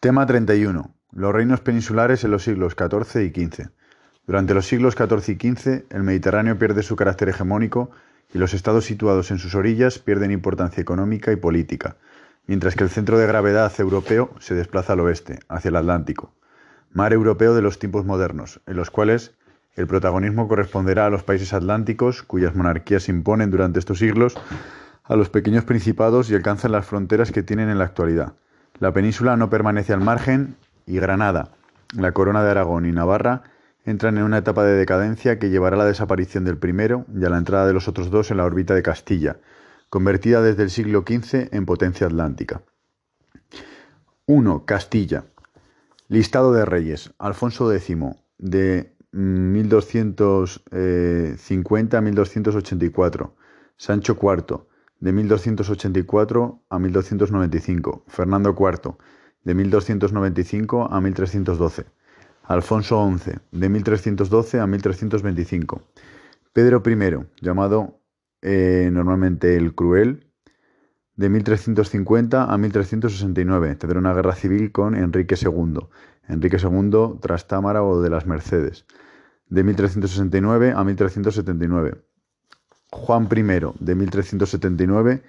Tema 31. Los reinos peninsulares en los siglos XIV y XV. Durante los siglos XIV y XV, el Mediterráneo pierde su carácter hegemónico y los estados situados en sus orillas pierden importancia económica y política, mientras que el centro de gravedad europeo se desplaza al oeste, hacia el Atlántico, mar europeo de los tiempos modernos, en los cuales el protagonismo corresponderá a los países atlánticos, cuyas monarquías imponen durante estos siglos a los pequeños principados y alcanzan las fronteras que tienen en la actualidad. La península no permanece al margen y Granada, la corona de Aragón y Navarra entran en una etapa de decadencia que llevará a la desaparición del primero y a la entrada de los otros dos en la órbita de Castilla, convertida desde el siglo XV en potencia atlántica. 1. Castilla. Listado de reyes. Alfonso X, de 1250 a 1284. Sancho IV, de 1284 a 1295. Fernando IV, de 1295 a 1312. Alfonso XI, de 1312 a 1325. Pedro I, llamado eh, normalmente el Cruel, de 1350 a 1369. Tendrá una guerra civil con Enrique II. Enrique II Trastámara o de las Mercedes, de 1369 a 1379. Juan I, de 1379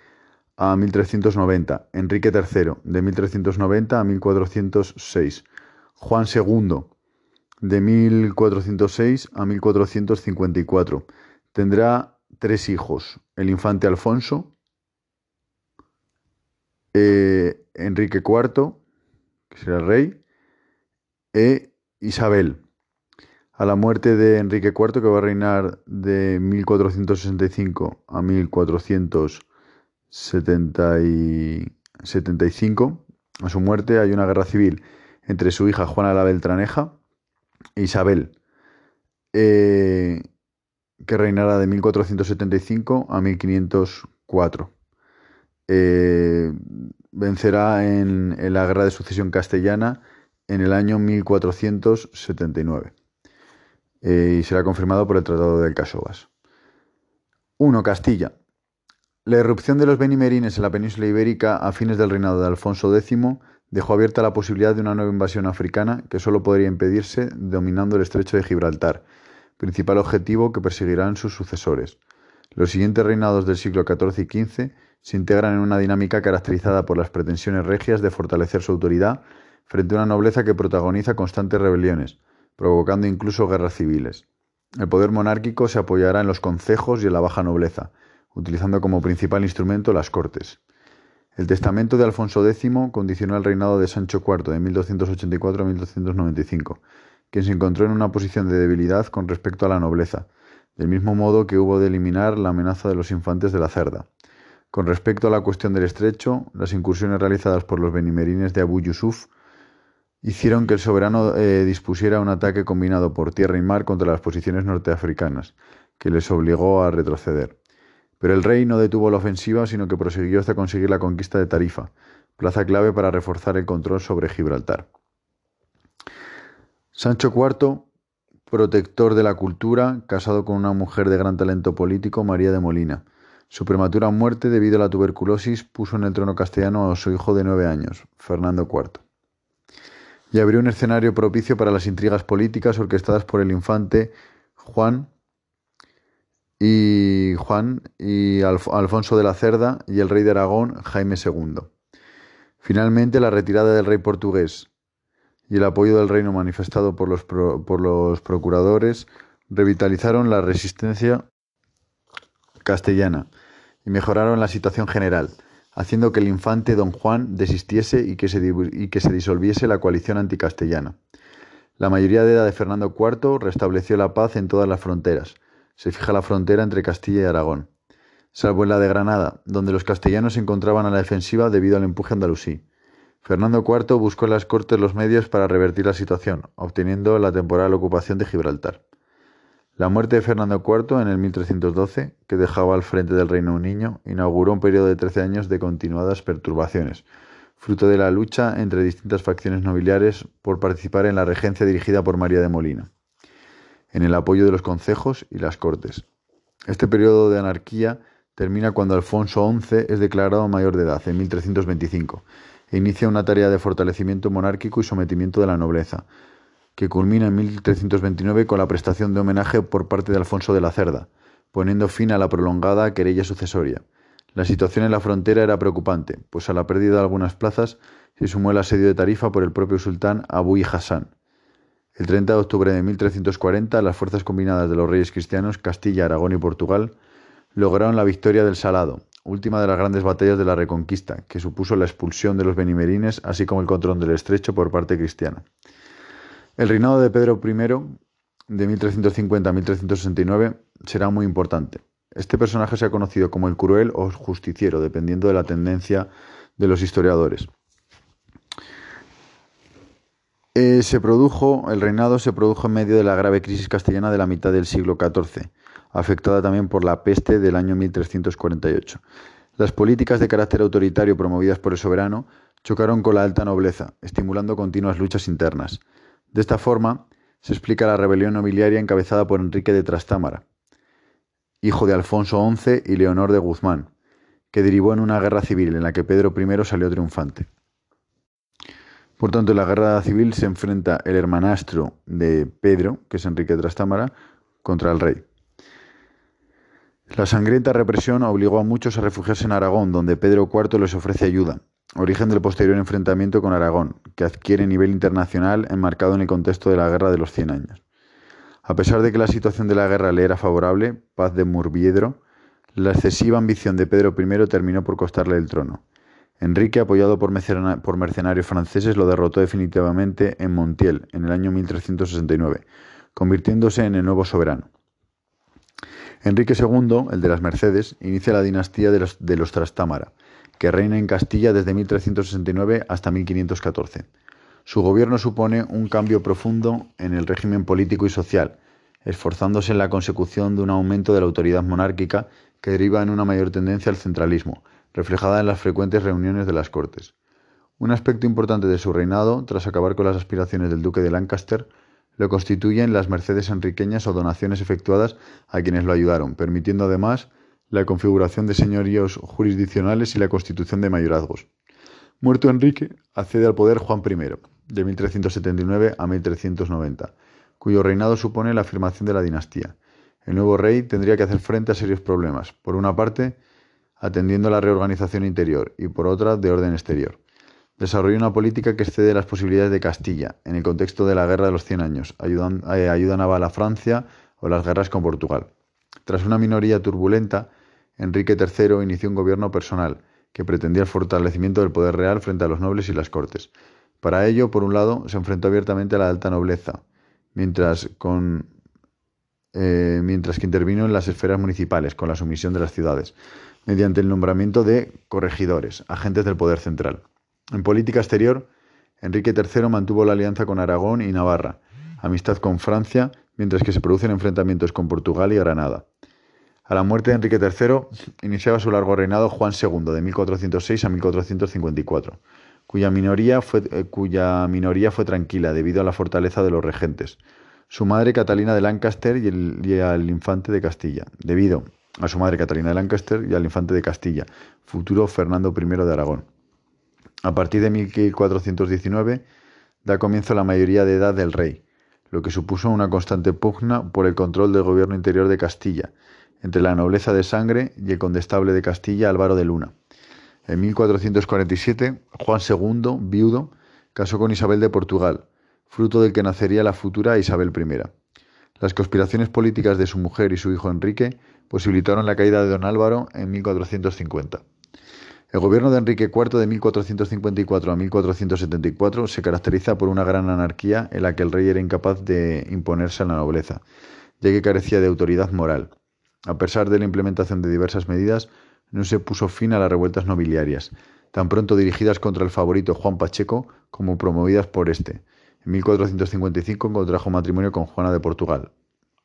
a 1390. Enrique III, de 1390 a 1406. Juan II, de 1406 a 1454. Tendrá tres hijos, el infante Alfonso, eh, Enrique IV, que será rey, e Isabel. A la muerte de Enrique IV, que va a reinar de 1465 a 1475, a su muerte hay una guerra civil entre su hija Juana la Beltraneja e Isabel, eh, que reinará de 1475 a 1504. Eh, vencerá en, la Guerra de Sucesión Castellana en el año 1479 eh, y será confirmado por el Tratado del Casovas. 1. Castilla. La irrupción de los benimerines en la península ibérica a fines del reinado de Alfonso X dejó abierta la posibilidad de una nueva invasión africana que solo podría impedirse dominando el estrecho de Gibraltar, principal objetivo que perseguirán sus sucesores. Los siguientes reinados del siglo XIV y XV se integran en una dinámica caracterizada por las pretensiones regias de fortalecer su autoridad frente a una nobleza que protagoniza constantes rebeliones, provocando incluso guerras civiles. El poder monárquico se apoyará en los concejos y en la baja nobleza, utilizando como principal instrumento las cortes. El testamento de Alfonso X condicionó el reinado de Sancho IV de 1284 a 1295, quien se encontró en una posición de debilidad con respecto a la nobleza, del mismo modo que hubo de eliminar la amenaza de los infantes de la cerda. Con respecto a la cuestión del estrecho, las incursiones realizadas por los benimerines de Abu Yusuf hicieron que el soberano eh, dispusiera un ataque combinado por tierra y mar contra las posiciones norteafricanas, que les obligó a retroceder. Pero el rey no detuvo la ofensiva, sino que prosiguió hasta conseguir la conquista de Tarifa, plaza clave para reforzar el control sobre Gibraltar. Sancho IV, protector de la cultura, casado con una mujer de gran talento político, María de Molina. Su prematura muerte debido a la tuberculosis puso en el trono castellano a su hijo de nueve años, Fernando IV. Y abrió un escenario propicio para las intrigas políticas orquestadas por el infante Juan y Juan y Alfonso de la Cerda y el rey de Aragón, Jaime II. Finalmente, la retirada del rey portugués y el apoyo del reino manifestado por los, por los procuradores revitalizaron la resistencia castellana y mejoraron la situación general, haciendo que el infante don Juan desistiese y que se, que se disolviese la coalición anticastellana. La mayoría de edad de Fernando IV restableció la paz en todas las fronteras. Se fija la frontera entre Castilla y Aragón, salvo en la de Granada, donde los castellanos se encontraban a la defensiva debido al empuje andalusí. Fernando IV buscó en las Cortes los medios para revertir la situación, obteniendo la temporal ocupación de Gibraltar. La muerte de Fernando IV en el 1312, que dejaba al frente del reino un niño, inauguró un periodo de trece años de continuadas perturbaciones, fruto de la lucha entre distintas facciones nobiliares por participar en la regencia dirigida por María de Molina, en el apoyo de los concejos y las cortes. Este periodo de anarquía termina cuando Alfonso XI es declarado mayor de edad, en 1325, e inicia una tarea de fortalecimiento monárquico y sometimiento de la nobleza, que culmina en 1329 con la prestación de homenaje por parte de Alfonso de la Cerda, poniendo fin a la prolongada querella sucesoria. La situación en la frontera era preocupante, pues a la pérdida de algunas plazas se sumó el asedio de Tarifa por el propio sultán Abu Hassan. El 30 de octubre de 1340, las fuerzas combinadas de los reyes cristianos, Castilla, Aragón y Portugal, lograron la victoria del Salado, última de las grandes batallas de la Reconquista, que supuso la expulsión de los benimerines, así como el control del estrecho por parte cristiana. El reinado de Pedro I, de 1350 a 1369, será muy importante. Este personaje se ha conocido como el cruel o justiciero, dependiendo de la tendencia de los historiadores. Eh, se produjo, el reinado se produjo en medio de la grave crisis castellana de la mitad del siglo XIV, afectada también por la peste del año 1348. Las políticas de carácter autoritario promovidas por el soberano chocaron con la alta nobleza, estimulando continuas luchas internas. De esta forma, se explica la rebelión nobiliaria encabezada por Enrique de Trastámara, hijo de Alfonso XI y Leonor de Guzmán, que derivó en una guerra civil en la que Pedro I salió triunfante. Por tanto, en la guerra civil se enfrenta el hermanastro de Pedro, que es Enrique de Trastámara, contra el rey. La sangrienta represión obligó a muchos a refugiarse en Aragón, donde Pedro IV les ofrece ayuda, origen del posterior enfrentamiento con Aragón, que adquiere nivel internacional enmarcado en el contexto de la Guerra de los Cien Años. A pesar de que la situación de la guerra le era favorable, paz de Murviedro, la excesiva ambición de Pedro I terminó por costarle el trono. Enrique, apoyado por mercenarios franceses, lo derrotó definitivamente en Montiel en el año 1369, convirtiéndose en el nuevo soberano. Enrique II, el de las Mercedes, inicia la dinastía de los, de los Trastámara, que reina en Castilla desde 1369 hasta 1514. Su gobierno supone un cambio profundo en el régimen político y social, esforzándose en la consecución de un aumento de la autoridad monárquica que deriva en una mayor tendencia al centralismo, reflejada en las frecuentes reuniones de las Cortes. Un aspecto importante de su reinado, tras acabar con las aspiraciones del duque de Lancaster, lo constituyen las mercedes enriqueñas o donaciones efectuadas a quienes lo ayudaron, permitiendo además la configuración de señoríos jurisdiccionales y la constitución de mayorazgos. Muerto Enrique, accede al poder Juan I, de 1379 a 1390, cuyo reinado supone la afirmación de la dinastía. El nuevo rey tendría que hacer frente a serios problemas, por una parte, atendiendo a la reorganización interior y por otra, de orden exterior. Desarrolló una política que excede las posibilidades de Castilla, en el contexto de la Guerra de los Cien Años, eh, ayuda naval a Francia o las guerras con Portugal. Tras una minoría turbulenta, Enrique III inició un gobierno personal, que pretendía el fortalecimiento del poder real frente a los nobles y las cortes. Para ello, por un lado, se enfrentó abiertamente a la alta nobleza, mientras, con, eh, que intervino en las esferas municipales, con la sumisión de las ciudades, mediante el nombramiento de corregidores, agentes del poder central. En política exterior, Enrique III mantuvo la alianza con Aragón y Navarra, amistad con Francia, mientras que se producen enfrentamientos con Portugal y Granada. A la muerte de Enrique III iniciaba su largo reinado Juan II, de 1406 a 1454, cuya minoría, fue, eh, cuya minoría fue tranquila debido a la fortaleza de los regentes, su madre Catalina de Lancaster y, el, al infante de Castilla, debido a su madre Catalina de Lancaster y al infante de Castilla, futuro Fernando I de Aragón. A partir de 1419 da comienzo la mayoría de edad del rey, lo que supuso una constante pugna por el control del gobierno interior de Castilla, entre la nobleza de sangre y el condestable de Castilla Álvaro de Luna. En 1447, Juan II, viudo, casó con Isabel de Portugal, fruto del que nacería la futura Isabel I. Las conspiraciones políticas de su mujer y su hijo Enrique posibilitaron la caída de don Álvaro en 1450. El gobierno de Enrique IV de 1454 a 1474 se caracteriza por una gran anarquía en la que el rey era incapaz de imponerse a la nobleza, ya que carecía de autoridad moral. A pesar de la implementación de diversas medidas, no se puso fin a las revueltas nobiliarias, tan pronto dirigidas contra el favorito Juan Pacheco como promovidas por este. En 1455 contrajo matrimonio con Juana de Portugal.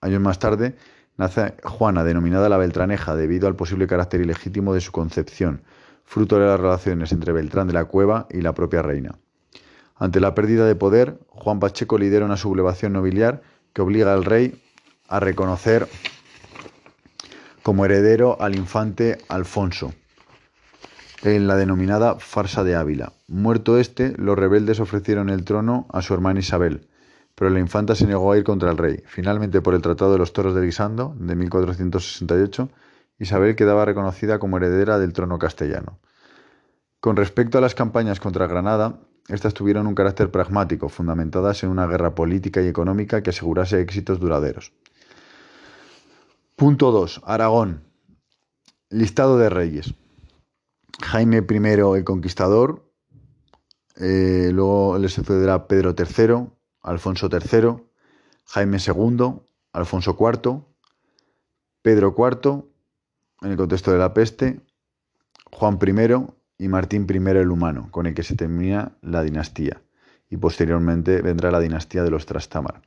Años más tarde nace Juana, denominada la Beltraneja, debido al posible carácter ilegítimo de su concepción, fruto de las relaciones entre Beltrán de la Cueva y la propia reina. Ante la pérdida de poder, Juan Pacheco lidera una sublevación nobiliar que obliga al rey a reconocer como heredero al infante Alfonso, en la denominada farsa de Ávila. Muerto este, los rebeldes ofrecieron el trono a su hermana Isabel, pero la infanta se negó a ir contra el rey. Finalmente, por el Tratado de los Toros de Guisando, de 1468, Isabel quedaba reconocida como heredera del trono castellano. Con respecto a las campañas contra Granada, estas tuvieron un carácter pragmático, fundamentadas en una guerra política y económica que asegurase éxitos duraderos. Punto 2. Aragón. Listado de reyes. Jaime I el Conquistador, eh, luego le sucederá Pedro III, Alfonso III, Jaime II, Alfonso IV, Pedro IV, en el contexto de la peste, Juan I y Martín I el Humano, con el que se termina la dinastía, y posteriormente vendrá la dinastía de los Trastámara.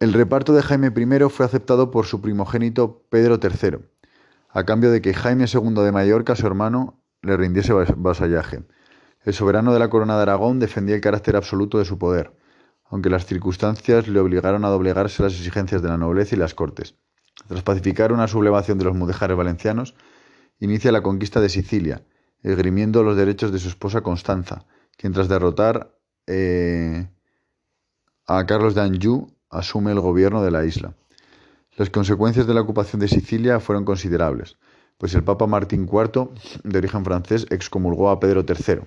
El reparto de Jaime I fue aceptado por su primogénito Pedro III, a cambio de que Jaime II de Mallorca, su hermano, le rindiese vasallaje. El soberano de la corona de Aragón defendía el carácter absoluto de su poder, aunque las circunstancias le obligaron a doblegarse las exigencias de la nobleza y las cortes. Tras pacificar una sublevación de los mudejares valencianos, inicia la conquista de Sicilia, esgrimiendo los derechos de su esposa Constanza, quien tras derrotar eh, a Carlos de Anjou asume el gobierno de la isla. Las consecuencias de la ocupación de Sicilia fueron considerables, pues el Papa Martín IV, de origen francés, excomulgó a Pedro III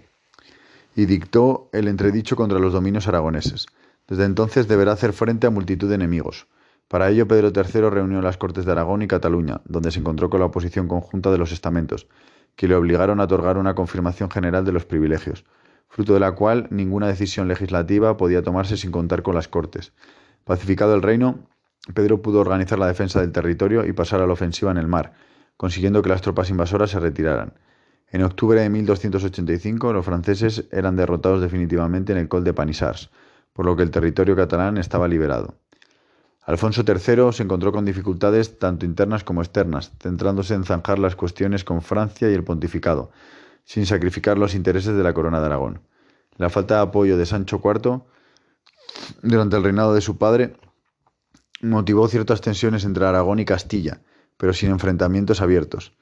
y dictó el entredicho contra los dominios aragoneses. Desde entonces deberá hacer frente a multitud de enemigos. Para ello, Pedro III reunió las Cortes de Aragón y Cataluña, donde se encontró con la oposición conjunta de los estamentos, que le obligaron a otorgar una confirmación general de los privilegios, fruto de la cual ninguna decisión legislativa podía tomarse sin contar con las Cortes. Pacificado el reino, Pedro pudo organizar la defensa del territorio y pasar a la ofensiva en el mar, consiguiendo que las tropas invasoras se retiraran. En octubre de 1285 los franceses eran derrotados definitivamente en el Col de Panissars, por lo que el territorio catalán estaba liberado. Alfonso III se encontró con dificultades tanto internas como externas, centrándose en zanjar las cuestiones con Francia y el pontificado, sin sacrificar los intereses de la corona de Aragón. La falta de apoyo de Sancho IV durante el reinado de su padre motivó ciertas tensiones entre Aragón y Castilla, pero sin enfrentamientos abiertos.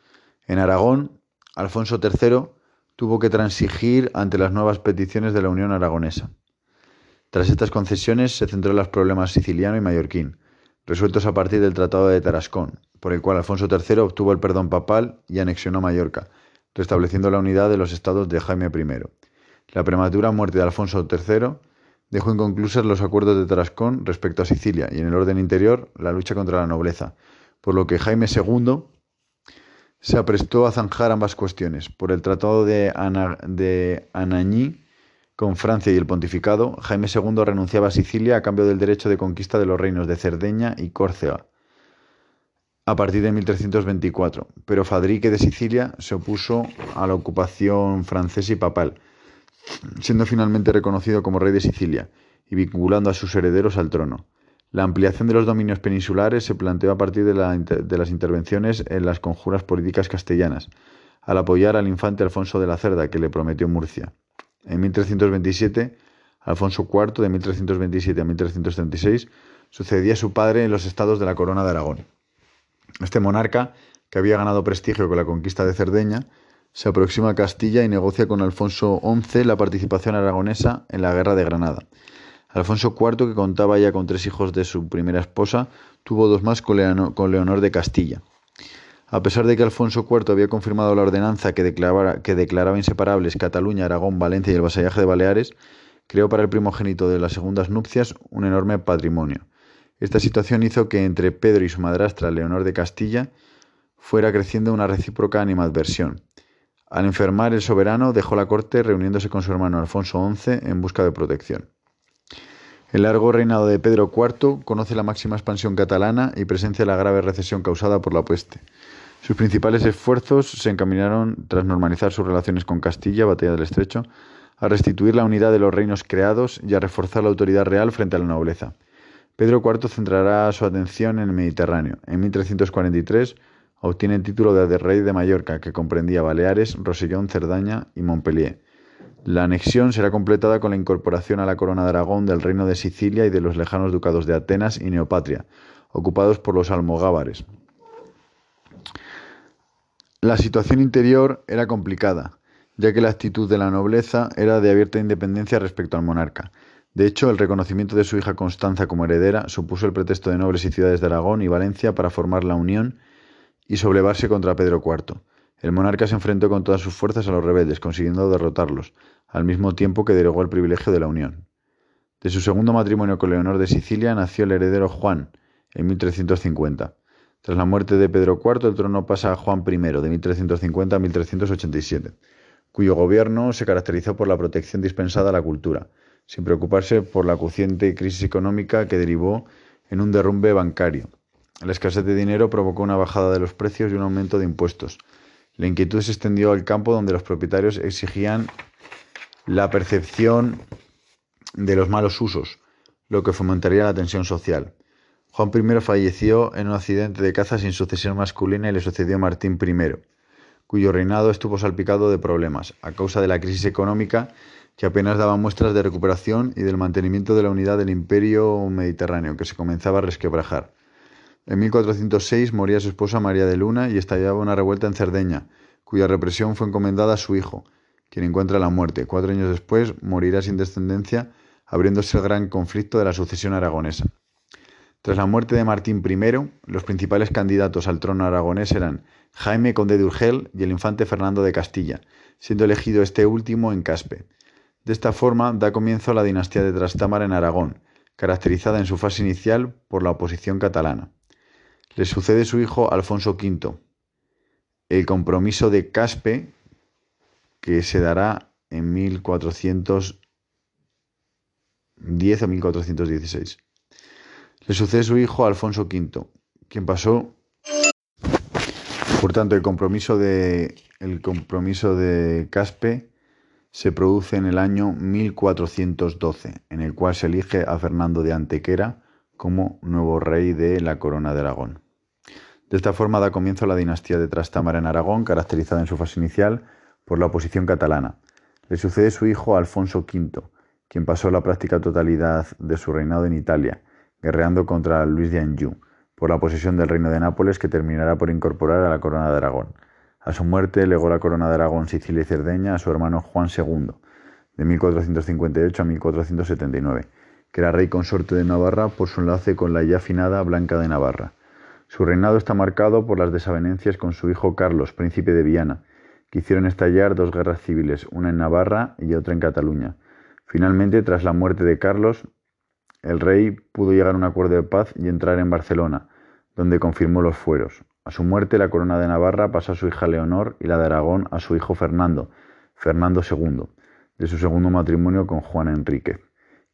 En Aragón, Alfonso III tuvo que transigir ante las nuevas peticiones de la Unión Aragonesa. Tras estas concesiones se centró en los problemas siciliano y mallorquín, resueltos a partir del Tratado de Tarascón, por el cual Alfonso III obtuvo el perdón papal y anexionó Mallorca, restableciendo la unidad de los estados de Jaime I. La prematura muerte de Alfonso III dejó inconclusas los acuerdos de Tarascón respecto a Sicilia y en el orden interior la lucha contra la nobleza, por lo que Jaime II se aprestó a zanjar ambas cuestiones. Por el Tratado de, de Anagni con Francia y el pontificado, Jaime II renunciaba a Sicilia a cambio del derecho de conquista de los reinos de Cerdeña y Córcega a partir de 1324, pero Fadrique de Sicilia se opuso a la ocupación francesa y papal, siendo finalmente reconocido como rey de Sicilia y vinculando a sus herederos al trono. La ampliación de los dominios peninsulares se planteó a partir de, de, las intervenciones en las conjuras políticas castellanas, al apoyar al infante Alfonso de la Cerda, que le prometió Murcia. En 1327, Alfonso IV, de 1327 a 1336, sucedía a su padre en los estados de la corona de Aragón. Este monarca, que había ganado prestigio con la conquista de Cerdeña, se aproxima a Castilla y negocia con Alfonso XI la participación aragonesa en la guerra de Granada. Alfonso IV, que contaba ya con tres hijos de su primera esposa, tuvo dos más con Leonor de Castilla. A pesar de que Alfonso IV había confirmado la ordenanza que declaraba, que declaraba inseparables Cataluña, Aragón, Valencia y el vasallaje de Baleares, creó para el primogénito de las segundas nupcias un enorme patrimonio. Esta situación hizo que entre Pedro y su madrastra Leonor de Castilla fuera creciendo una recíproca animadversión. Al enfermar el soberano dejó la corte reuniéndose con su hermano Alfonso XI en busca de protección. El largo reinado de Pedro IV conoce la máxima expansión catalana y presencia la grave recesión causada por la peste. Sus principales esfuerzos se encaminaron, tras normalizar sus relaciones con Castilla, Batalla del Estrecho, a restituir la unidad de los reinos creados y a reforzar la autoridad real frente a la nobleza. Pedro IV centrará su atención en el Mediterráneo. En 1343 obtiene el título de rey de Mallorca, que comprendía Baleares, Rosellón, Cerdaña y Montpellier. La anexión será completada con la incorporación a la corona de Aragón del reino de Sicilia y de los lejanos ducados de Atenas y Neopatria, ocupados por los almogávares. La situación interior era complicada, ya que la actitud de la nobleza era de abierta independencia respecto al monarca. De hecho, el reconocimiento de su hija Constanza como heredera supuso el pretexto de nobles y ciudades de Aragón y Valencia para formar la unión y sublevarse contra Pedro IV. El monarca se enfrentó con todas sus fuerzas a los rebeldes, consiguiendo derrotarlos, al mismo tiempo que derogó el privilegio de la unión. De su segundo matrimonio con Leonor de Sicilia nació el heredero Juan, en 1350. Tras la muerte de Pedro IV, el trono pasa a Juan I, de 1350 a 1387, cuyo gobierno se caracterizó por la protección dispensada a la cultura, sin preocuparse por la acuciente crisis económica que derivó en un derrumbe bancario. La escasez de dinero provocó una bajada de los precios y un aumento de impuestos. La inquietud se extendió al campo donde los propietarios exigían la percepción de los malos usos, lo que fomentaría la tensión social. Juan I falleció en un accidente de caza sin sucesión masculina y le sucedió Martín I, cuyo reinado estuvo salpicado de problemas, a causa de la crisis económica que apenas daba muestras de recuperación y del mantenimiento de la unidad del imperio mediterráneo, que se comenzaba a resquebrajar. En 1406 moría su esposa María de Luna y estallaba una revuelta en Cerdeña, cuya represión fue encomendada a su hijo, quien encuentra la muerte. Cuatro años después morirá sin descendencia, abriéndose el gran conflicto de la sucesión aragonesa. Tras la muerte de Martín I, los principales candidatos al trono aragonés eran Jaime Conde de Urgel y el infante Fernando de Castilla, siendo elegido este último en Caspe. De esta forma da comienzo la dinastía de Trastámara en Aragón, caracterizada en su fase inicial por la oposición catalana. Le sucede su hijo Alfonso V. El compromiso de Caspe, que se dará en 1410 o 1416. Le sucede su hijo Alfonso V, quien pasó por tanto, el compromiso de, el compromiso de Caspe se produce en el año 1412, en el cual se elige a Fernando de Antequera como nuevo rey de la corona de Aragón. De esta forma da comienzo la dinastía de Trastámara en Aragón, caracterizada en su fase inicial por la oposición catalana. Le sucede su hijo Alfonso V, quien pasó la práctica totalidad de su reinado en Italia, guerreando contra Luis de Anjou, por la posesión del reino de Nápoles que terminará por incorporar a la corona de Aragón. A su muerte legó la corona de Aragón, Sicilia y Cerdeña a su hermano Juan II, de 1458 a 1479, que era rey consorte de Navarra por su enlace con la ya afinada Blanca de Navarra. Su reinado está marcado por las desavenencias con su hijo Carlos, príncipe de Viana, que hicieron estallar dos guerras civiles, una en Navarra y otra en Cataluña. Finalmente, tras la muerte de Carlos, el rey pudo llegar a un acuerdo de paz y entrar en Barcelona, donde confirmó los fueros. A su muerte, la corona de Navarra pasó a su hija Leonor y la de Aragón a su hijo Fernando, Fernando II, de su segundo matrimonio con Juan Enrique,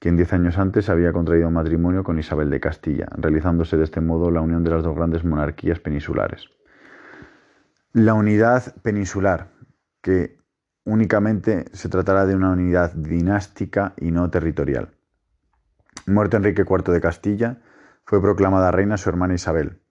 quien diez años antes había contraído matrimonio con Isabel de Castilla, realizándose de este modo la unión de las dos grandes monarquías peninsulares. La unidad peninsular, que únicamente se tratará de una unidad dinástica y no territorial. Muerto Enrique IV de Castilla, fue proclamada reina su hermana Isabel,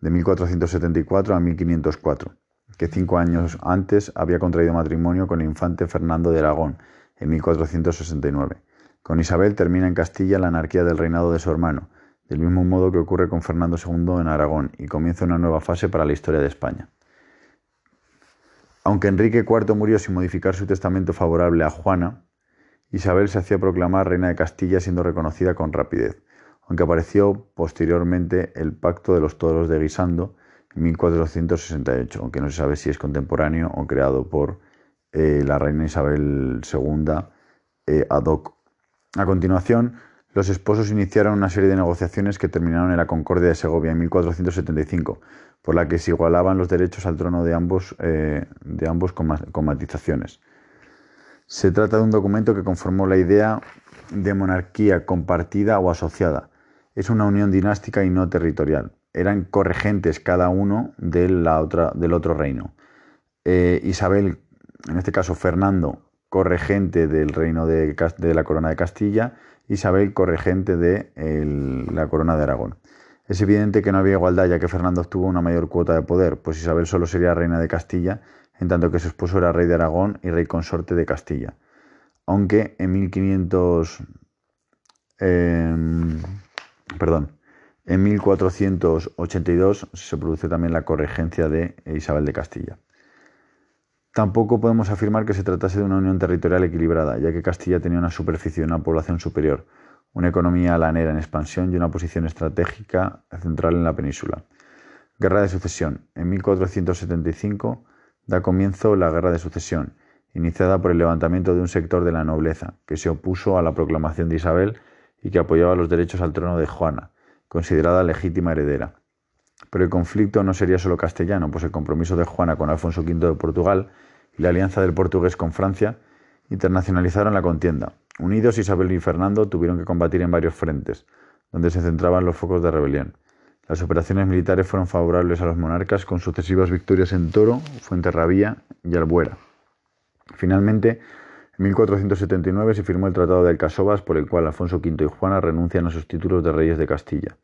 de 1474 a 1504, que cinco años antes había contraído matrimonio con el infante Fernando de Aragón, en 1469. Con Isabel termina en Castilla la anarquía del reinado de su hermano, del mismo modo que ocurre con Fernando II en Aragón, y comienza una nueva fase para la historia de España. Aunque Enrique IV murió sin modificar su testamento favorable a Juana, Isabel se hacía proclamar reina de Castilla siendo reconocida con rapidez aunque apareció posteriormente el Pacto de los Toros de Guisando en 1468, aunque no se sabe si es contemporáneo o creado por eh, la reina Isabel II eh, ad hoc. A continuación, los esposos iniciaron una serie de negociaciones que terminaron en la Concordia de Segovia en 1475, por la que se igualaban los derechos al trono de ambos, eh, de ambos con, matizaciones. Se trata de un documento que conformó la idea de monarquía compartida o asociada, es una unión dinástica y no territorial. Eran corregentes cada uno de la otra, del otro reino. Eh, Isabel, en este caso Fernando, corregente del reino de, la corona de Castilla, Isabel corregente de la corona de Aragón. Es evidente que no había igualdad ya que Fernando obtuvo una mayor cuota de poder, pues Isabel solo sería reina de Castilla, en tanto que su esposo era rey de Aragón y rey consorte de Castilla. Aunque en 1500... Perdón. En 1482 se produce también la corregencia de Isabel de Castilla. Tampoco podemos afirmar que se tratase de una unión territorial equilibrada, ya que Castilla tenía una superficie y una población superior, una economía lanera en expansión y una posición estratégica central en la península. Guerra de Sucesión. En 1475 da comienzo la Guerra de Sucesión, iniciada por el levantamiento de un sector de la nobleza, que se opuso a la proclamación de Isabel y que apoyaba los derechos al trono de Juana, considerada legítima heredera. Pero el conflicto no sería solo castellano, pues el compromiso de Juana con Alfonso V de Portugal y la alianza del portugués con Francia internacionalizaron la contienda. Unidos, Isabel y Fernando tuvieron que combatir en varios frentes, donde se centraban los focos de rebelión. Las operaciones militares fueron favorables a los monarcas con sucesivas victorias en Toro, Fuenterrabía y Albuera. Finalmente, en 1479 se firmó el Tratado de Alcasovas por el cual Alfonso V y Juana renuncian a sus títulos de reyes de Castilla.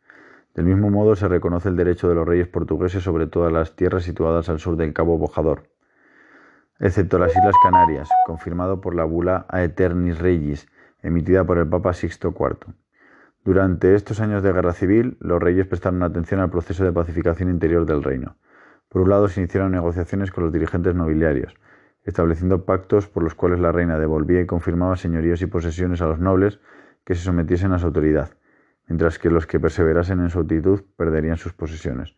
Del mismo modo se reconoce el derecho de los reyes portugueses sobre todas las tierras situadas al sur del Cabo Bojador, excepto las Islas Canarias, confirmado por la bula Aeternis Regis, emitida por el Papa Sixto IV. Durante estos años de guerra civil, los reyes prestaron atención al proceso de pacificación interior del reino. Por un lado, se iniciaron negociaciones con los dirigentes nobiliarios, estableciendo pactos por los cuales la reina devolvía y confirmaba señoríos y posesiones a los nobles que se sometiesen a su autoridad mientras que los que perseverasen en su actitud perderían sus posesiones.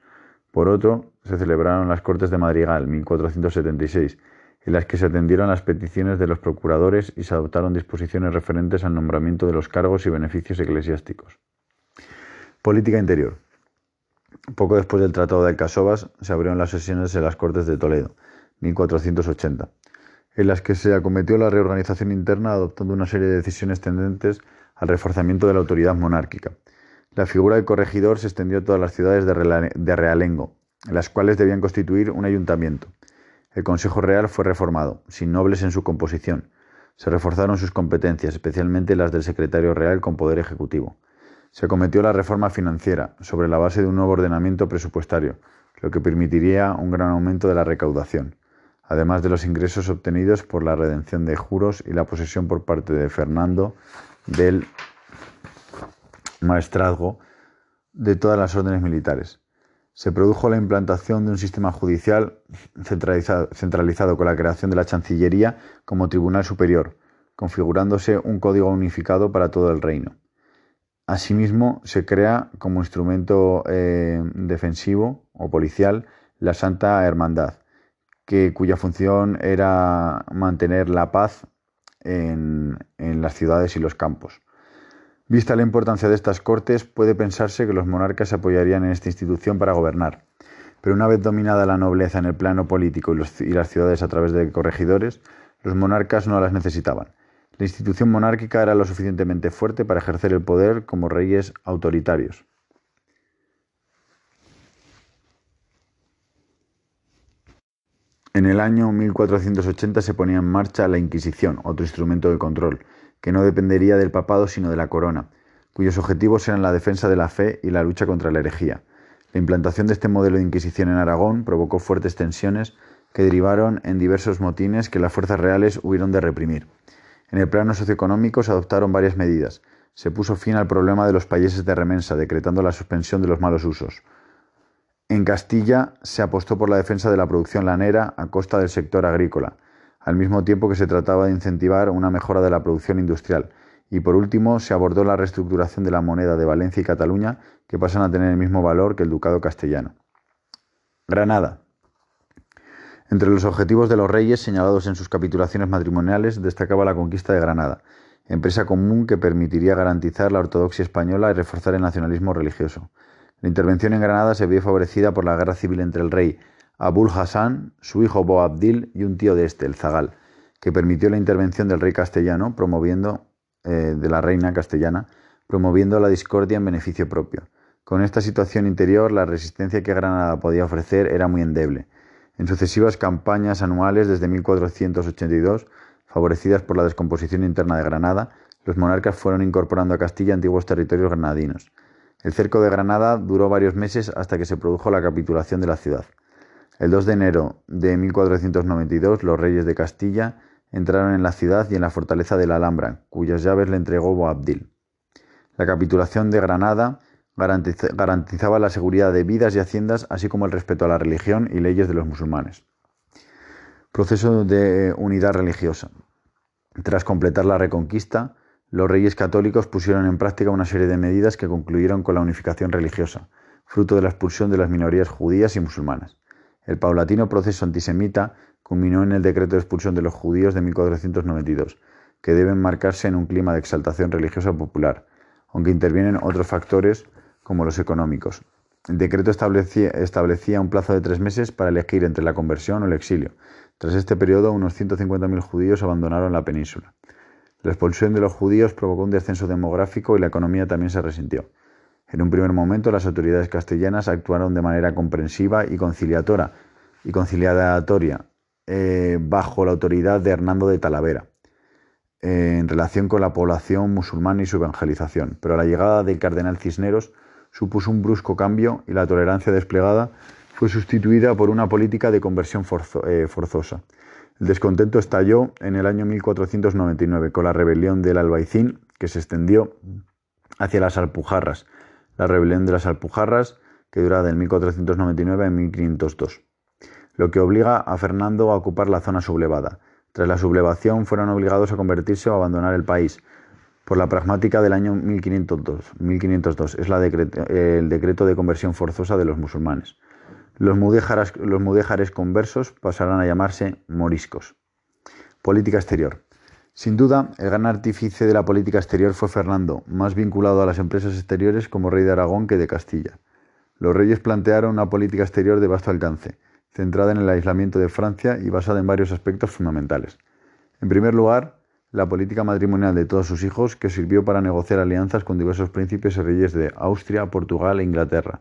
Por otro, se celebraron las Cortes de Madrigal, 1476, en las que se atendieron las peticiones de los procuradores y se adoptaron disposiciones referentes al nombramiento de los cargos y beneficios eclesiásticos. Política interior. Poco después del Tratado de Alcasovas se abrieron las sesiones en las Cortes de Toledo, 1480, en las que se acometió la reorganización interna adoptando una serie de decisiones tendentes al reforzamiento de la autoridad monárquica. La figura del corregidor se extendió a todas las ciudades de realengo, las cuales debían constituir un ayuntamiento. El Consejo Real fue reformado, sin nobles en su composición. Se reforzaron sus competencias, especialmente las del secretario real con poder ejecutivo. Se cometió la reforma financiera, sobre la base de un nuevo ordenamiento presupuestario, lo que permitiría un gran aumento de la recaudación, además de los ingresos obtenidos por la redención de juros y la posesión por parte de Fernando del maestrazgo de todas las órdenes militares. Se produjo la implantación de un sistema judicial centralizado, con la creación de la Chancillería como Tribunal Superior, configurándose un código unificado para todo el reino. Asimismo, se crea como instrumento eh, defensivo o policial la Santa Hermandad, que, cuya función era mantener la paz en, las ciudades y los campos. Vista la importancia de estas cortes, puede pensarse que los monarcas se apoyarían en esta institución para gobernar. Pero una vez dominada la nobleza en el plano político y, y, las ciudades a través de corregidores, los monarcas no las necesitaban. La institución monárquica era lo suficientemente fuerte para ejercer el poder como reyes autoritarios. En el año 1480 se ponía en marcha la Inquisición, otro instrumento de control, que no dependería del papado sino de la corona, cuyos objetivos eran la defensa de la fe y la lucha contra la herejía. La implantación de este modelo de Inquisición en Aragón provocó fuertes tensiones que derivaron en diversos motines que las fuerzas reales hubieron de reprimir. En el plano socioeconómico se adoptaron varias medidas. Se puso fin al problema de los países de remensa, decretando la suspensión de los malos usos. En Castilla se apostó por la defensa de la producción lanera a costa del sector agrícola, al mismo tiempo que se trataba de incentivar una mejora de la producción industrial. Y por último, se abordó la reestructuración de la moneda de Valencia y Cataluña, que pasan a tener el mismo valor que el ducado castellano. Granada. Entre los objetivos de los reyes señalados en sus capitulaciones matrimoniales destacaba la conquista de Granada, empresa común que permitiría garantizar la ortodoxia española y reforzar el nacionalismo religioso. La intervención en Granada se vio favorecida por la guerra civil entre el rey Abul Hassan, su hijo Boabdil y un tío de este, el Zagal, que permitió la intervención del rey castellano, promoviendo eh, de la reina castellana, promoviendo la discordia en beneficio propio. Con esta situación interior, la resistencia que Granada podía ofrecer era muy endeble. En sucesivas campañas anuales desde 1482, favorecidas por la descomposición interna de Granada, los monarcas fueron incorporando a Castilla antiguos territorios granadinos. El cerco de Granada duró varios meses hasta que se produjo la capitulación de la ciudad. El 2 de enero de 1492 los reyes de Castilla entraron en la ciudad y en la fortaleza de la Alhambra, cuyas llaves le entregó Boabdil. La capitulación de Granada garantizaba la seguridad de vidas y haciendas, así como el respeto a la religión y leyes de los musulmanes. Proceso de unidad religiosa. Tras completar la reconquista, los reyes católicos pusieron en práctica una serie de medidas que concluyeron con la unificación religiosa, fruto de la expulsión de las minorías judías y musulmanas. El paulatino proceso antisemita culminó en el decreto de expulsión de los judíos de 1492, que deben marcarse en un clima de exaltación religiosa popular, aunque intervienen otros factores como los económicos. El decreto establecía, un plazo de tres meses para elegir entre la conversión o el exilio. Tras este periodo, unos 150.000 judíos abandonaron la península. La expulsión de los judíos provocó un descenso demográfico y la economía también se resintió. En un primer momento, las autoridades castellanas actuaron de manera comprensiva y conciliatoria, y conciliatoria eh, bajo la autoridad de Hernando de Talavera, en relación con la población musulmana y su evangelización. Pero la llegada del cardenal Cisneros supuso un brusco cambio y la tolerancia desplegada fue sustituida por una política de conversión eh, forzosa. El descontento estalló en el año 1499 con la rebelión del Albaicín, que se extendió hacia las Alpujarras. La rebelión de las Alpujarras, que dura del 1499 a 1502, lo que obliga a Fernando a ocupar la zona sublevada. Tras la sublevación fueron obligados a convertirse o abandonar el país, por la pragmática del año 1502. 1502 es la el decreto de conversión forzosa de los musulmanes. Los mudéjares, los conversos pasarán a llamarse moriscos. Política exterior. Sin duda, el gran artífice de la política exterior fue Fernando, más vinculado a las empresas exteriores como rey de Aragón que de Castilla. Los reyes plantearon una política exterior de vasto alcance, centrada en el aislamiento de Francia y basada en varios aspectos fundamentales. En primer lugar, la política matrimonial de todos sus hijos, que sirvió para negociar alianzas con diversos príncipes y reyes de Austria, Portugal e Inglaterra.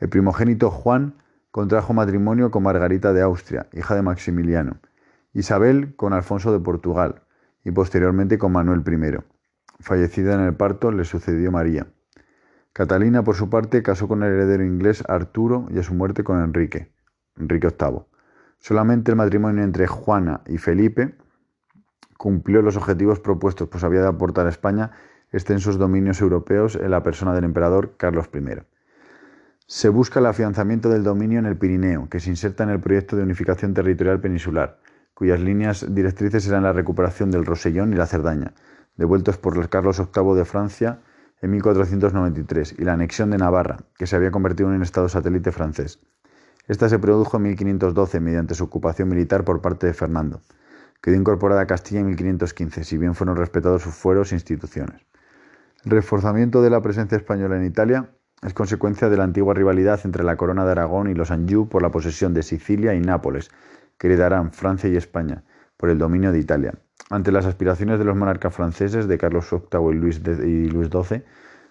El primogénito Juan contrajo matrimonio con Margarita de Austria, hija de Maximiliano, Isabel con Alfonso de Portugal y posteriormente con Manuel I. Fallecida en el parto, le sucedió María. Catalina, por su parte, casó con el heredero inglés Arturo y a su muerte con Enrique, Enrique VIII. Solamente el matrimonio entre Juana y Felipe cumplió los objetivos propuestos, pues había de aportar a España extensos dominios europeos en la persona del emperador Carlos I. Se busca el afianzamiento del dominio en el Pirineo, que se inserta en el proyecto de unificación territorial peninsular, cuyas líneas directrices eran la recuperación del Rosellón y la Cerdaña, devueltos por Carlos VIII de Francia en 1493, y la anexión de Navarra, que se había convertido en un estado satélite francés. Esta se produjo en 1512 mediante su ocupación militar por parte de Fernando. Quedó incorporada a Castilla en 1515, si bien fueron respetados sus fueros e instituciones. El reforzamiento de la presencia española en Italia es consecuencia de la antigua rivalidad entre la corona de Aragón y los Anjou por la posesión de Sicilia y Nápoles, que heredarán Francia y España por el dominio de Italia. Ante las aspiraciones de los monarcas franceses de Carlos VIII y Luis, y Luis XII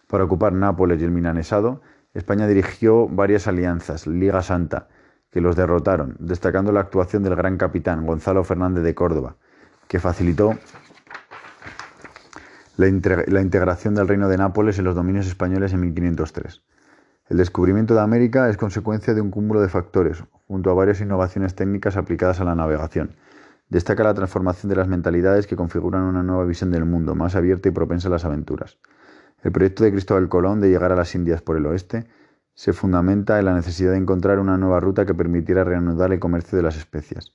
para ocupar Nápoles y el Minanesado, España dirigió varias alianzas, Liga Santa, que los derrotaron, destacando la actuación del gran capitán Gonzalo Fernández de Córdoba, que facilitó la, integración del reino de Nápoles en los dominios españoles en 1503. El descubrimiento de América es consecuencia de un cúmulo de factores, junto a varias innovaciones técnicas aplicadas a la navegación. Destaca la transformación de las mentalidades que configuran una nueva visión del mundo, más abierta y propensa a las aventuras. El proyecto de Cristóbal Colón de llegar a las Indias por el oeste se fundamenta en la necesidad de encontrar una nueva ruta que permitiera reanudar el comercio de las especias.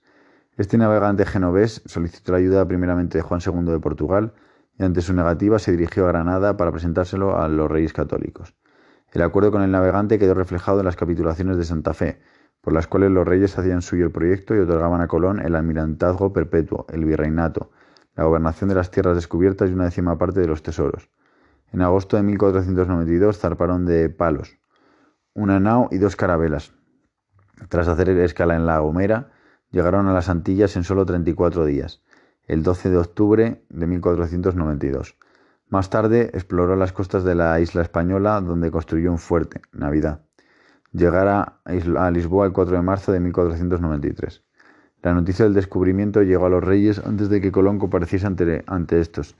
Este navegante genovés solicitó la ayuda primeramente de Juan II de Portugal y ante su negativa se dirigió a Granada para presentárselo a los reyes católicos. El acuerdo con el navegante quedó reflejado en las capitulaciones de Santa Fe, por las cuales los reyes hacían suyo el proyecto y otorgaban a Colón el almirantazgo perpetuo, el virreinato, la gobernación de las tierras descubiertas y una décima parte de los tesoros. En agosto de 1492 zarparon de Palos, una nao y dos carabelas. Tras hacer escala en La Gomera, llegaron a las Antillas en solo 34 días, el 12 de octubre de 1492. Más tarde exploró las costas de la isla española, donde construyó un fuerte, Navidad. Llegará a Lisboa el 4 de marzo de 1493. La noticia del descubrimiento llegó a los reyes antes de que Colón compareciese ante, ante estos,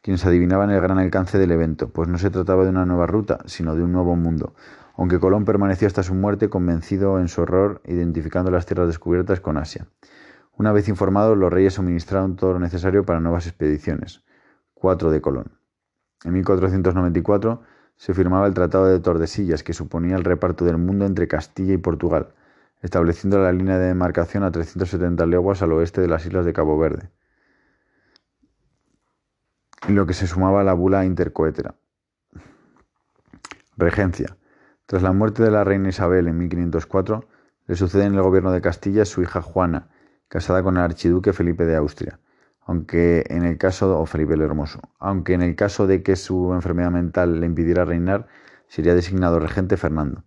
quienes adivinaban el gran alcance del evento, pues no se trataba de una nueva ruta, sino de un nuevo mundo, aunque Colón permaneció hasta su muerte convencido en su error, identificando las tierras descubiertas con Asia. Una vez informados, los reyes suministraron todo lo necesario para nuevas expediciones. 4 de Colón. En 1494 se firmaba el Tratado de Tordesillas, que suponía el reparto del mundo entre Castilla y Portugal. estableciendo la línea de demarcación a 370 leguas al oeste de las islas de Cabo Verde, lo que se sumaba a la bula intercoetera. Regencia. Tras la muerte de la reina Isabel en 1504, le sucede en el gobierno de Castilla su hija Juana, casada con el archiduque Felipe de Austria, aunque en el caso o Felipe el Hermoso, aunque en el caso de que su enfermedad mental le impidiera reinar, sería designado regente Fernando.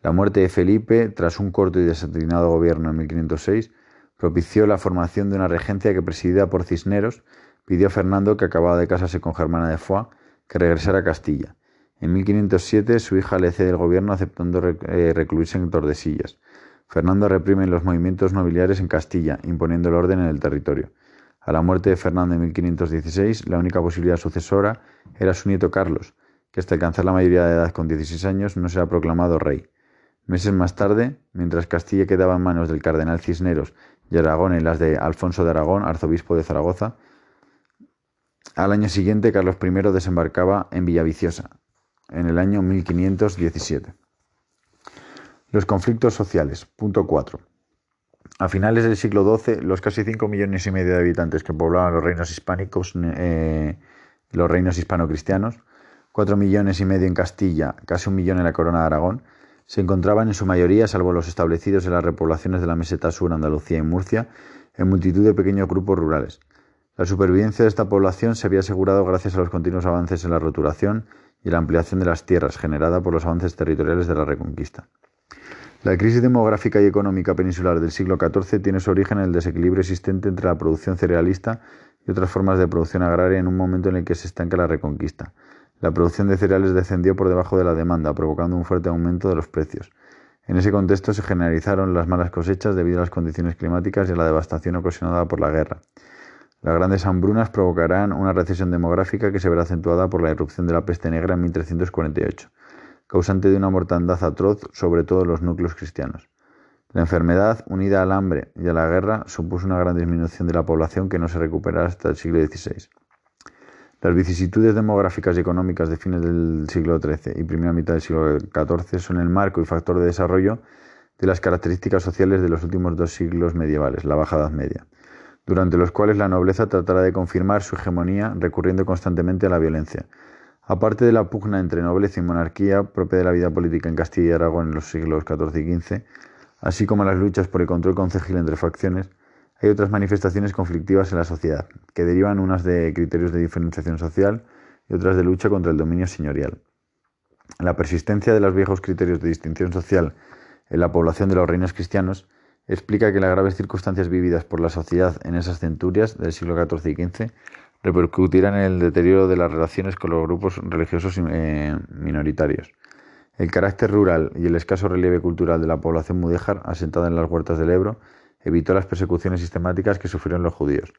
La muerte de Felipe, tras un corto y desatinado gobierno en 1506, propició la formación de una regencia que, presidida por Cisneros, pidió a Fernando, que acababa de casarse con Germana de Foix, que regresara a Castilla. En 1507 su hija le cede el gobierno aceptando eh, recluirse en Tordesillas. Fernando reprime los movimientos nobiliares en Castilla, imponiendo el orden en el territorio. A la muerte de Fernando en 1516, la única posibilidad sucesora era su nieto Carlos, que hasta alcanzar la mayoría de edad con 16 años no se ha proclamado rey. Meses más tarde, mientras Castilla quedaba en manos del cardenal Cisneros y Aragón en las de Alfonso de Aragón, arzobispo de Zaragoza, al año siguiente Carlos I desembarcaba en Villaviciosa, en el año 1517. Los conflictos sociales. Punto 4. A finales del siglo XII, los casi 5 millones y medio de habitantes que poblaban los reinos hispánicos, eh, los reinos hispano-cristianos, 4 millones y medio en Castilla, casi un millón en la corona de Aragón, se encontraban en su mayoría, salvo los establecidos en las repoblaciones de la meseta sur, Andalucía y Murcia, en multitud de pequeños grupos rurales. La supervivencia de esta población se había asegurado gracias a los continuos avances en la roturación y la ampliación de las tierras generada por los avances territoriales de la Reconquista. La crisis demográfica y económica peninsular del siglo XIV tiene su origen en el desequilibrio existente entre la producción cerealista y otras formas de producción agraria en un momento en el que se estanca la reconquista. La producción de cereales descendió por debajo de la demanda, provocando un fuerte aumento de los precios. En ese contexto se generalizaron las malas cosechas debido a las condiciones climáticas y a la devastación ocasionada por la guerra. Las grandes hambrunas provocarán una recesión demográfica que se verá acentuada por la irrupción de la peste negra en 1348 causante de una mortandad atroz sobre todos los núcleos cristianos. La enfermedad, unida al hambre y a la guerra, supuso una gran disminución de la población que no se recuperará hasta el siglo XVI. Las vicisitudes demográficas y económicas de fines del siglo XIII y primera mitad del siglo XIV son el marco y factor de desarrollo de las características sociales de los últimos dos siglos medievales, la Baja Edad Media, durante los cuales la nobleza tratará de confirmar su hegemonía recurriendo constantemente a la violencia, Aparte de la pugna entre nobleza y monarquía propia de la vida política en Castilla y Aragón en los siglos XIV y XV, así como las luchas por el control concejil entre facciones, hay otras manifestaciones conflictivas en la sociedad, que derivan unas de criterios de diferenciación social y otras de lucha contra el dominio señorial. La persistencia de los viejos criterios de distinción social en la población de los reinos cristianos explica que las graves circunstancias vividas por la sociedad en esas centurias del siglo XIV y XV repercutirán en el deterioro de las relaciones con los grupos religiosos eh, minoritarios. El carácter rural y el escaso relieve cultural de la población mudéjar, asentada en las huertas del Ebro, evitó las persecuciones sistemáticas que sufrieron los judíos.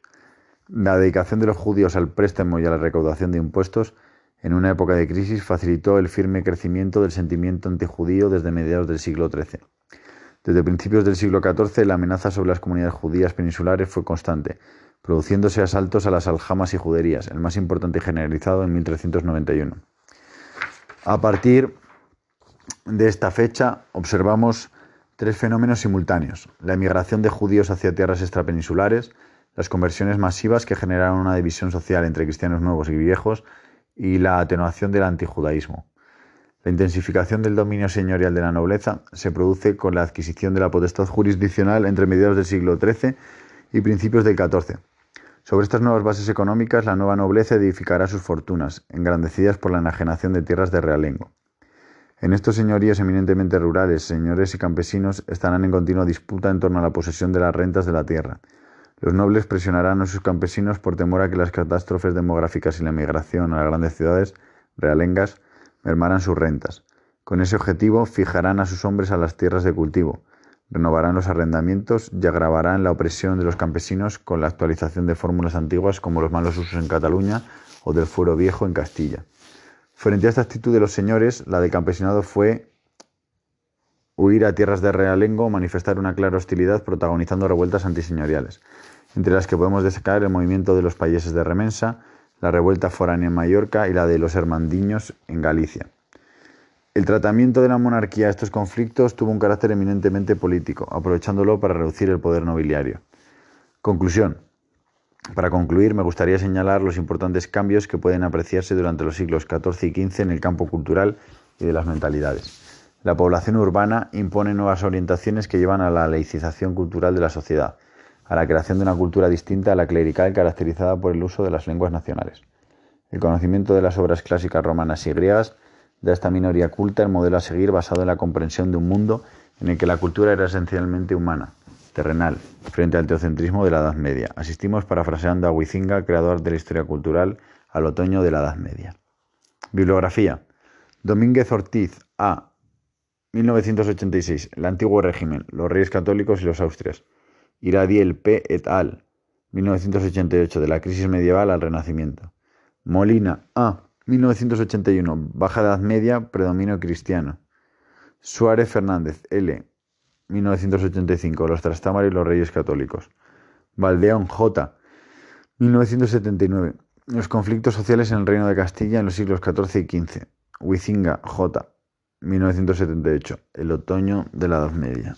La dedicación de los judíos al préstamo y a la recaudación de impuestos en una época de crisis facilitó el firme crecimiento del sentimiento antijudío desde mediados del siglo XIII. Desde principios del siglo XIV, la amenaza sobre las comunidades judías peninsulares fue constante, produciéndose asaltos a las aljamas y juderías, el más importante y generalizado en 1391. A partir de esta fecha observamos tres fenómenos simultáneos. La emigración de judíos hacia tierras extrapeninsulares, las conversiones masivas que generaron una división social entre cristianos nuevos y viejos y la atenuación del antijudaísmo. La intensificación del dominio señorial de la nobleza se produce con la adquisición de la potestad jurisdiccional entre mediados del siglo XIII y principios del XIV, sobre estas nuevas bases económicas, la nueva nobleza edificará sus fortunas, engrandecidas por la enajenación de tierras de realengo. En estos señoríos eminentemente rurales, señores y campesinos estarán en continua disputa en torno a la posesión de las rentas de la tierra. Los nobles presionarán a sus campesinos por temor a que las catástrofes demográficas y la migración a las grandes ciudades realengas mermarán sus rentas. Con ese objetivo, fijarán a sus hombres a las tierras de cultivo, Renovarán los arrendamientos y agravarán la opresión de los campesinos con la actualización de fórmulas antiguas como los malos usos en Cataluña o del fuero viejo en Castilla. Frente a esta actitud de los señores, la de campesinado fue huir a tierras de realengo o manifestar una clara hostilidad protagonizando revueltas antiseñoriales, entre las que podemos destacar el movimiento de los países de Remensa, la revuelta foránea en Mallorca y la de los hermandiños en Galicia. El tratamiento de la monarquía a estos conflictos tuvo un carácter eminentemente político, aprovechándolo para reducir el poder nobiliario. Conclusión. Para concluir, me gustaría señalar los importantes cambios que pueden apreciarse durante los siglos XIV y XV en el campo cultural y de las mentalidades. La población urbana impone nuevas orientaciones que llevan a la laicización cultural de la sociedad, a la creación de una cultura distinta a la clerical caracterizada por el uso de las lenguas nacionales. El conocimiento de las obras clásicas romanas y griegas a esta minoría culta el modelo a seguir basado en la comprensión de un mundo en el que la cultura era esencialmente humana, terrenal, frente al teocentrismo de la Edad Media. Asistimos, parafraseando a Huizinga, creador de la historia cultural, al otoño de la Edad Media. Bibliografía. Domínguez Ortiz, A. 1986. El antiguo régimen, los reyes católicos y los austrias. Iradiel P. et al. 1988. De la crisis medieval al renacimiento. Molina A. 1981. Baja Edad Media, predominio cristiano. Suárez Fernández L. 1985. Los Trastámara y los Reyes Católicos. Valdeón J. 1979. Los conflictos sociales en el Reino de Castilla en los siglos XIV y XV. Huizinga J. 1978. El otoño de la Edad Media.